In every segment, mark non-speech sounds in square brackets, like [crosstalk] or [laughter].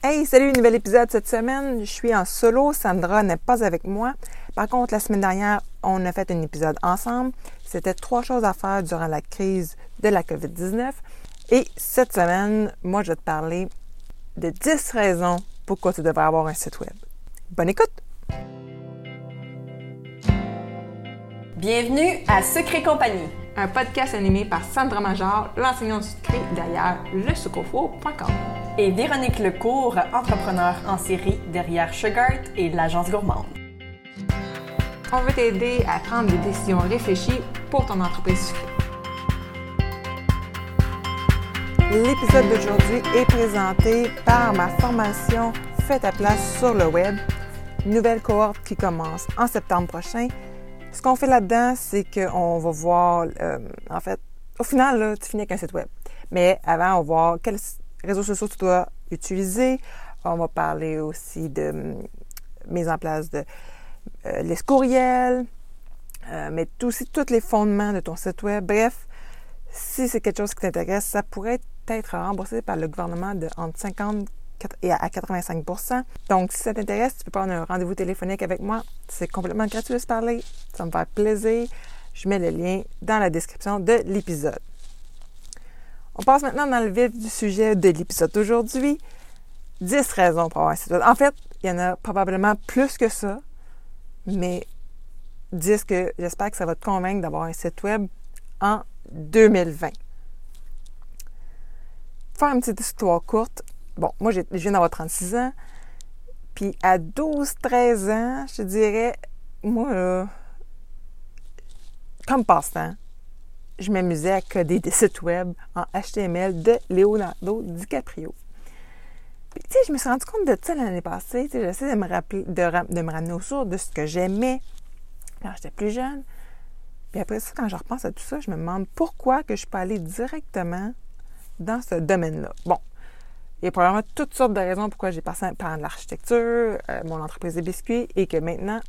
Hey, salut, nouvel épisode cette semaine. Je suis en solo. Sandra n'est pas avec moi. Par contre, la semaine dernière, on a fait un épisode ensemble. C'était trois choses à faire durant la crise de la COVID-19. Et cette semaine, moi, je vais te parler de 10 raisons pourquoi tu devrais avoir un site web. Bonne écoute! Bienvenue à Secret Compagnie, un podcast animé par Sandra Major, l'enseignante du secret derrière lesucofo.com. Et Véronique Lecourt, entrepreneur en série derrière Sugart et l'agence gourmande. On veut t'aider à prendre des décisions réfléchies pour ton entreprise sucrée. L'épisode d'aujourd'hui est présenté par ma formation Fais ta place sur le web, nouvelle cohorte qui commence en septembre prochain. Ce qu'on fait là-dedans, c'est qu'on va voir, euh, en fait, au final, tu finis avec un site web. Mais avant, on va voir quels réseaux sociaux tu dois utiliser. On va parler aussi de hum, mise en place de euh, euh, mais aussi tous les fondements de ton site web. Bref, si c'est quelque chose qui t'intéresse, ça pourrait être remboursé par le gouvernement de entre 50 et à 85% Donc, si ça t'intéresse, tu peux prendre un rendez-vous téléphonique avec moi. C'est complètement gratuit de se parler. Ça me fait plaisir. Je mets le lien dans la description de l'épisode. On passe maintenant dans le vif du sujet de l'épisode d'aujourd'hui. 10 raisons pour avoir un site web. En fait, il y en a probablement plus que ça, mais 10 que j'espère que ça va te convaincre d'avoir un site web en 2020. Faire une petite histoire courte. Bon, moi, je viens d'avoir 36 ans. Puis à 12-13 ans, je dirais, moi, comme passe-temps, je m'amusais à coder des sites web en HTML de Leonardo DiCaprio. Puis, tu sais, je me suis rendu compte de ça l'année passée. Tu sais, j'essaie de me rappeler, de, de me ramener au sourd de ce que j'aimais quand j'étais plus jeune. Puis après ça, quand je repense à tout ça, je me demande pourquoi que je peux aller directement dans ce domaine-là. Bon, il y a probablement toutes sortes de raisons pourquoi j'ai passé par l'architecture, euh, mon entreprise de biscuits, et que maintenant,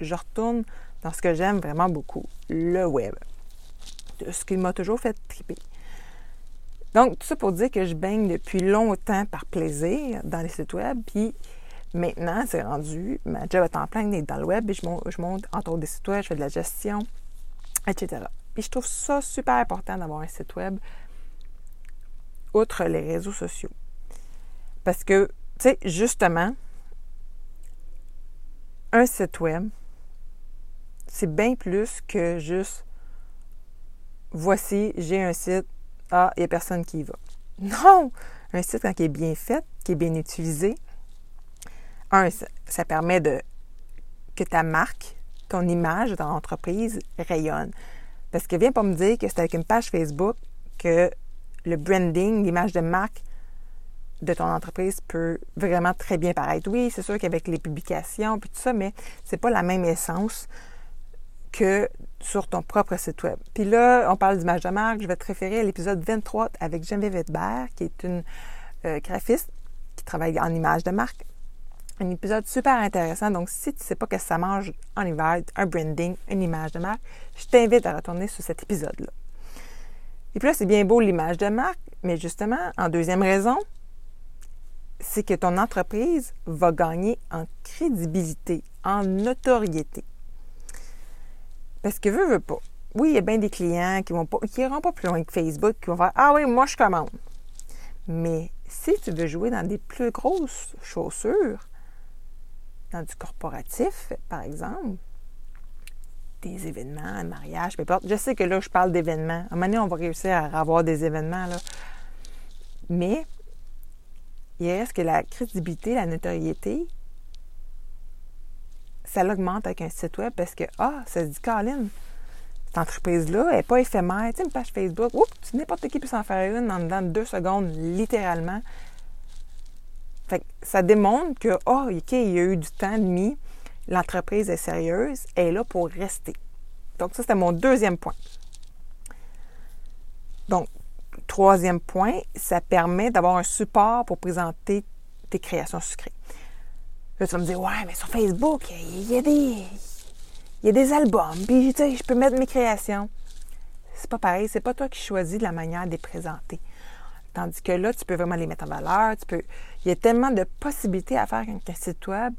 je retourne dans ce que j'aime vraiment beaucoup, le web. Ce qui m'a toujours fait triper. Donc, tout ça pour dire que je baigne depuis longtemps par plaisir dans les sites web, puis maintenant, c'est rendu, ma job est en plein dans le web, et je monte, je monte entre des sites web, je fais de la gestion, etc. Puis je trouve ça super important d'avoir un site web, outre les réseaux sociaux. Parce que, tu sais, justement, un site web, c'est bien plus que juste voici, j'ai un site, ah, il n'y a personne qui y va. [laughs] Non! Un site, quand il est bien fait, qui est bien utilisé, un, ça permet de que ta marque, ton image de ton entreprise rayonne. Parce que viens pas me dire que c'est avec une page Facebook que le branding, l'image de marque de ton entreprise peut vraiment très bien paraître. Oui, c'est sûr qu'avec les publications puis tout ça, mais c'est pas la même essence que sur ton propre site web. Puis là, on parle d'image de marque. Je vais te référer à l'épisode 23 avec Geneviève Edbert, qui est une euh, graphiste qui travaille en image de marque. Un épisode super intéressant. Donc, si tu ne sais pas que ça mange en hiver, un branding, une image de marque, je t'invite à retourner sur cet épisode-là. Et puis là, c'est bien beau l'image de marque, mais justement, en deuxième raison, c'est que ton entreprise va gagner en crédibilité, en notoriété. Parce que veut, veut pas. Oui, il y a bien des clients qui vont pas, qui iront pas plus loin que Facebook, qui vont faire Ah oui, moi je commande. Mais si tu veux jouer dans des plus grosses chaussures, dans du corporatif, par exemple, des événements, un mariage, peu importe. Je sais que là, je parle d'événements. À un moment donné, on va réussir à avoir des événements, là. Mais il reste que la crédibilité, la notoriété, ça l'augmente avec un site web? Parce que, ah, ça se dit, Colin, cette entreprise-là n'est pas éphémère. Tu sais, une page Facebook, oups, n'importe qui peut s'en faire une en dedans de deux secondes, littéralement. Fait que ça démontre que, oh, OK, il y a eu du temps de mis, l'entreprise est sérieuse, elle est là pour rester. Donc, ça, c'était mon deuxième point. Donc, troisième point, ça permet d'avoir un support pour présenter tes créations sucrées. Là, tu vas me dire, ouais, mais sur Facebook, il y a des, y a des albums, puis je peux mettre mes créations. C'est pas pareil, c'est pas toi qui choisis la manière de les présenter. Tandis que là, tu peux vraiment les mettre en valeur. Tu peux... Il y a tellement de possibilités à faire avec un site web,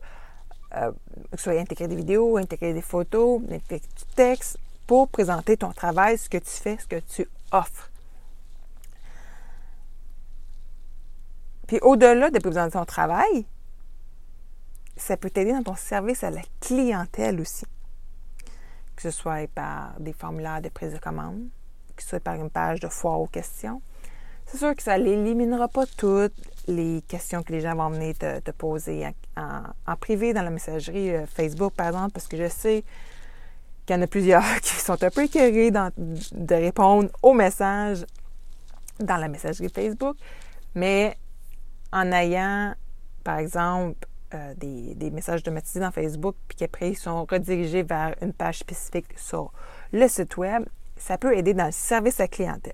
euh, que ce soit intégrer des vidéos, intégrer des photos, intégrer du texte, pour présenter ton travail, ce que tu fais, ce que tu offres. Puis au-delà de présenter ton travail, ça peut t'aider dans ton service à la clientèle aussi. Que ce soit par des formulaires de prise de commande, que ce soit par une page de foire aux questions. C'est sûr que ça n'éliminera pas toutes les questions que les gens vont venir te, poser en, privé dans la messagerie euh, Facebook, par exemple, parce que je sais qu'il y en a plusieurs [laughs] qui sont un peu écœurés de répondre aux messages dans la messagerie Facebook. Mais en ayant, par exemple, euh, des, des, messages automatisés dans Facebook, puis qu'après, ils sont redirigés vers une page spécifique sur le site Web, ça peut aider dans le service à clientèle.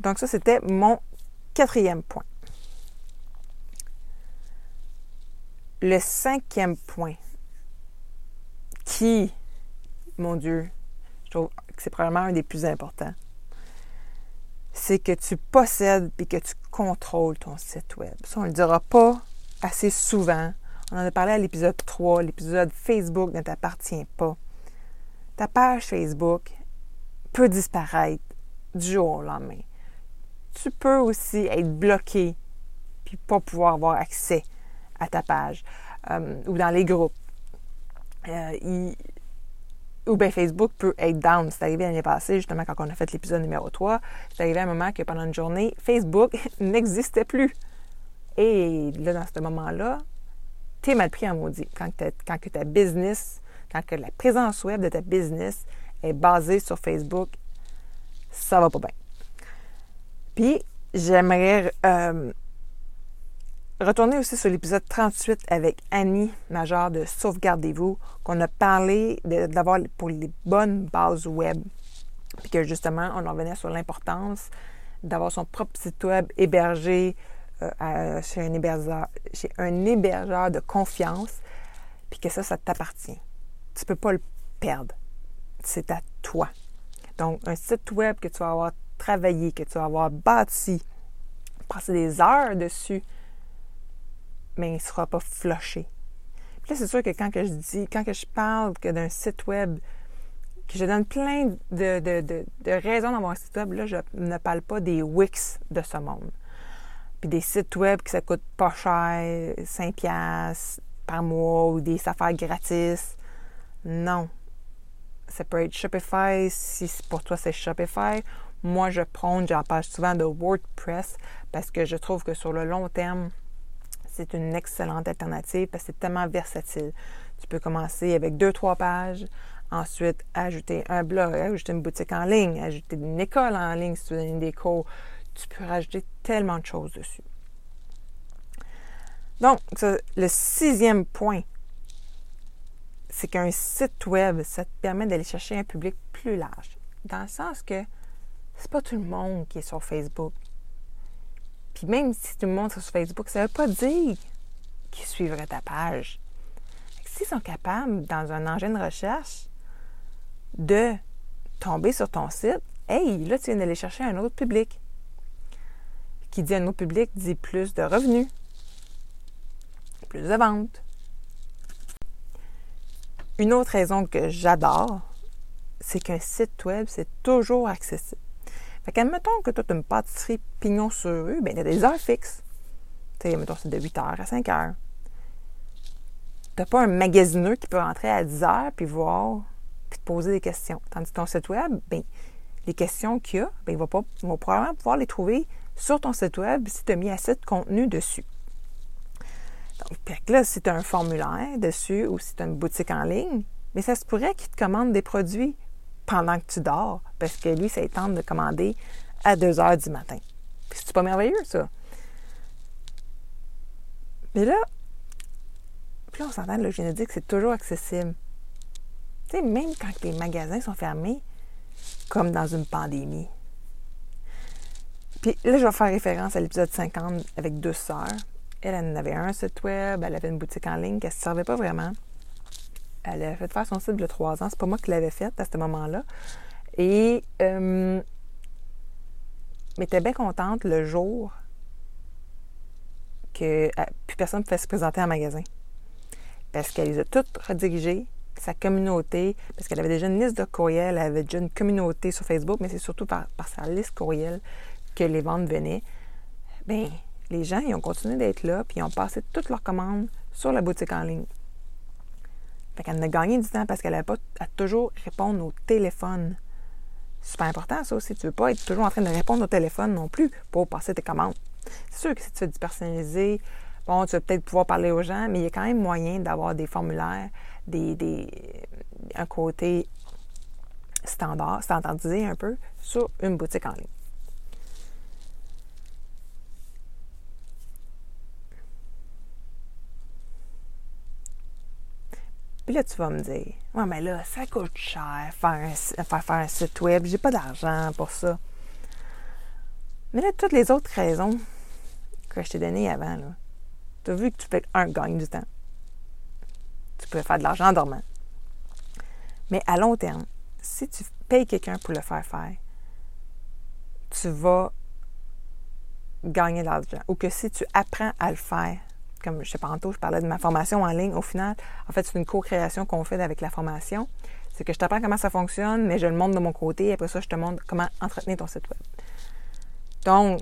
Donc ça, c'était mon quatrième point. Le cinquième point, qui, mon Dieu, je trouve que c'est probablement un des plus importants, c'est que tu possèdes et que tu contrôles ton site web. Ça, on ne le dira pas assez souvent. On en a parlé à l'épisode 3. L'épisode Facebook ne t'appartient pas. Ta page Facebook peut disparaître du jour au lendemain. Tu peux aussi être bloqué puis pas pouvoir avoir accès à ta page euh, ou dans les groupes. Euh, ou bien Facebook peut être down. C'est arrivé l'année passée, justement, quand on a fait l'épisode numéro 3. C'est arrivé à un moment que pendant une journée, Facebook [laughs] n'existait plus. Et là, dans ce moment-là, tu es mal pris en maudit. Quand, quand que ta business, quand que la présence web de ta business est basée sur Facebook, ça va pas bien. Puis, j'aimerais euh, retourner aussi sur l'épisode 38 avec Annie Major de Sauvegardez-vous, qu'on a parlé d'avoir pour les bonnes bases web. Puis que justement, on en revenait sur l'importance d'avoir son propre site web hébergé euh, chez, un hébergeur, chez un hébergeur de confiance, puis que ça, ça t'appartient. Tu ne peux pas le perdre. C'est à toi. Donc, un site web que tu vas avoir travaillé, que tu vas avoir bâti, passer des heures dessus, mais il ne sera pas flushé. Puis là, c'est sûr que quand que je dis, quand que je parle que d'un site web, que je donne plein de, de, de, de raisons d'avoir un site web, là, je ne parle pas des Wix de ce monde. Puis des sites web qui ça coûte pas cher, 5 piastres par mois ou des affaires gratis. Non. Ça peut être Shopify si pour toi c'est Shopify. Moi, je prône, j'en parle souvent de WordPress parce que je trouve que sur le long terme, c'est une excellente alternative parce que c'est tellement versatile. Tu peux commencer avec deux, trois pages, ensuite ajouter un blog, ajouter une boutique en ligne, ajouter une école en ligne si tu donnes des cours. Tu peux rajouter tellement de choses dessus. Donc, le sixième point, c'est qu'un site web, ça te permet d'aller chercher un public plus large. Dans le sens que c'est pas tout le monde qui est sur Facebook. Puis même si tout le monde est sur Facebook, ça ne veut pas dire qu'ils suivraient ta page. S'ils sont capables, dans un engin de recherche, de tomber sur ton site, hey, là, tu viens d'aller chercher un autre public. Qui dit un autre public dit plus de revenus, plus de ventes. Une autre raison que j'adore, c'est qu'un site web, c'est toujours accessible. Fait qu'admettons que tu as une pâtisserie pignon sur rue, bien, il y a des heures fixes. Tu sais, mettons, c'est de 8 h à 5 h. Tu pas un magasineux qui peut rentrer à 10 h puis voir, puis te poser des questions. Tandis que ton site web, bien, les questions qu'il y a, bien, il va, pas, va probablement pouvoir les trouver sur ton site web si tu as mis assez de contenu dessus. Donc, là, si tu as un formulaire dessus ou si tu as une boutique en ligne, mais ça se pourrait qu'il te commande des produits pendant que tu dors, parce que lui, ça tente de commander à 2 heures du matin. Puis c'est pas merveilleux, ça. Mais là, puis là, on s'entend, le génétique, c'est toujours accessible. Tu sais, même quand les magasins sont fermés, comme dans une pandémie. Puis là, je vais faire référence à l'épisode 50 avec deux sœurs. Elle, elle en avait un site web, elle avait une boutique en ligne qui ne se servait pas vraiment. Elle a fait faire son y a trois ans. C'est pas moi qui l'avais fait à ce moment-là. Et euh, Mais bien contente le jour que euh, plus personne ne pouvait se présenter en magasin. Parce qu'elle les a toutes redirigées, sa communauté, parce qu'elle avait déjà une liste de courriels, elle avait déjà une communauté sur Facebook, mais c'est surtout par, sa liste courriel que les ventes venaient. Bien, les gens, ils ont continué d'être là, puis ils ont passé toutes leurs commandes sur la boutique en ligne. Fait qu'elle a gagné du temps parce qu'elle n'avait pas à toujours répondre au téléphone. Super important, ça aussi. Tu ne veux pas être toujours en train de répondre au téléphone non plus pour passer tes commandes. C'est sûr que si tu fais du personnalisé, bon, tu vas peut-être pouvoir parler aux gens, mais il y a quand même moyen d'avoir des formulaires, des, un côté standard, standardisé un peu sur une boutique en ligne. Là, tu vas me dire, ouais, mais là, ça coûte cher faire, faire, faire un site web, j'ai pas d'argent pour ça. Mais là, toutes les autres raisons que je t'ai données avant, tu as vu que tu peux, un, gagner du temps. Tu peux faire de l'argent en dormant. Mais à long terme, si tu payes quelqu'un pour le faire faire, tu vas gagner de l'argent. Ou que si tu apprends à le faire, comme je sais pas tantôt, je parlais de ma formation en ligne, au final, en fait, c'est une co-création qu'on fait avec la formation. C'est que je t'apprends comment ça fonctionne, mais je le montre de mon côté, et après ça, je te montre comment entretenir ton site web. Donc,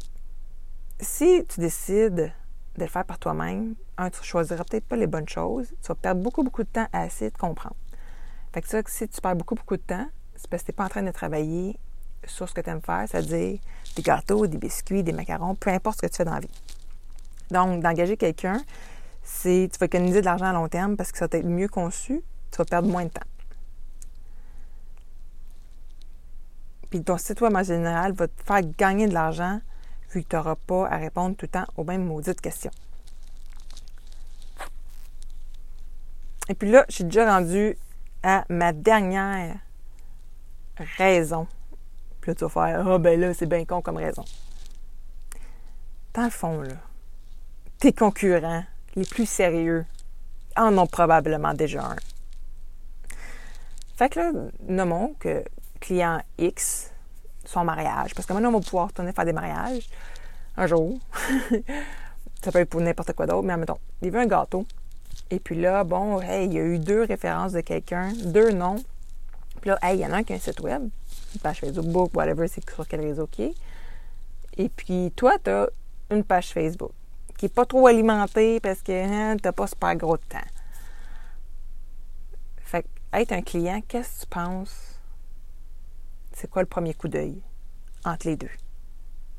si tu décides de le faire par toi-même, un, tu choisiras peut-être pas les bonnes choses. Tu vas perdre beaucoup, beaucoup de temps à essayer de comprendre. Fait que ça, si tu perds beaucoup, beaucoup de temps, c'est parce que tu n'es pas en train de travailler sur ce que tu aimes faire, c'est-à-dire des gâteaux, des biscuits, des macarons, peu importe ce que tu fais dans la vie. Donc, d'engager quelqu'un, c'est tu vas économiser de l'argent à long terme parce que ça va être mieux conçu, tu vas perdre moins de temps. Puis ton site web en général va te faire gagner de l'argent vu que tu n'auras pas à répondre tout le temps aux mêmes maudites questions. Et puis là, je suis déjà rendue à ma dernière raison. Puis là, tu vas faire Ah, ben là, c'est bien con comme raison. Dans le fond, là, tes concurrents les plus sérieux en ont probablement déjà un. Fait que là, nommons que client X, son mariage, parce que maintenant, on va pouvoir retourner faire des mariages un jour. [laughs] ça peut être pour n'importe quoi d'autre, mais admettons, il veut un gâteau. Et puis là, bon, hey, il y a eu deux références de quelqu'un, deux noms. Puis là, hey, il y en a un qui a un site web, une page Facebook, whatever, c'est sur quel réseau qui est. Et puis toi, tu as une page Facebook qui n'est pas trop alimentée parce que hein, tu n'as pas super gros de temps. Fait être un client, qu'est-ce que tu penses? C'est quoi le premier coup d'œil entre les deux?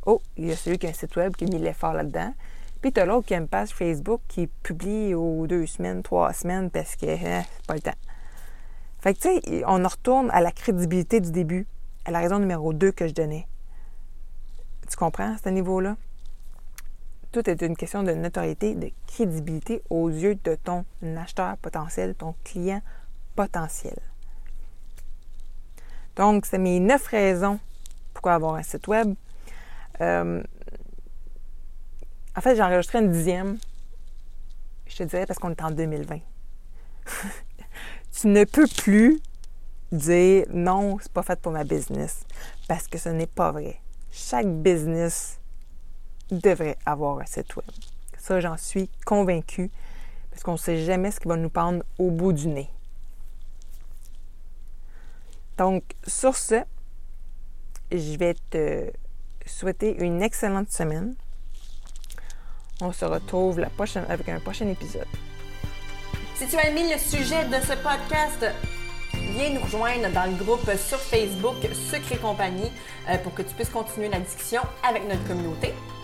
Oh, il y a celui qui a un site web qui a mis l'effort là-dedans. Puis tu as l'autre qui a une page Facebook qui publie aux deux semaines, trois semaines parce que hein, c'est pas le temps. Fait que tu sais, on en retourne à la crédibilité du début, à la raison numéro deux que je donnais. Tu comprends à ce niveau-là? Tout est une question de notoriété, de crédibilité aux yeux de ton acheteur potentiel, ton client potentiel. Donc, c'est mes neuf raisons pourquoi avoir un site web. Euh, en fait, j'ai enregistré une dixième. Je te dirais parce qu'on est en 2020. [laughs] tu ne peux plus dire non, c'est pas fait pour ma business parce que ce n'est pas vrai. Chaque business devrait avoir un site web. Ça, j'en suis convaincue parce qu'on ne sait jamais ce qui va nous prendre au bout du nez. Donc, sur ce, je vais te souhaiter une excellente semaine. On se retrouve la prochaine, avec un prochain épisode. Si tu as aimé le sujet de ce podcast, viens nous rejoindre dans le groupe sur Facebook Secret Compagnie euh, pour que tu puisses continuer la discussion avec notre communauté.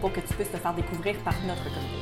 pour que tu puisses te faire découvrir par notre communauté.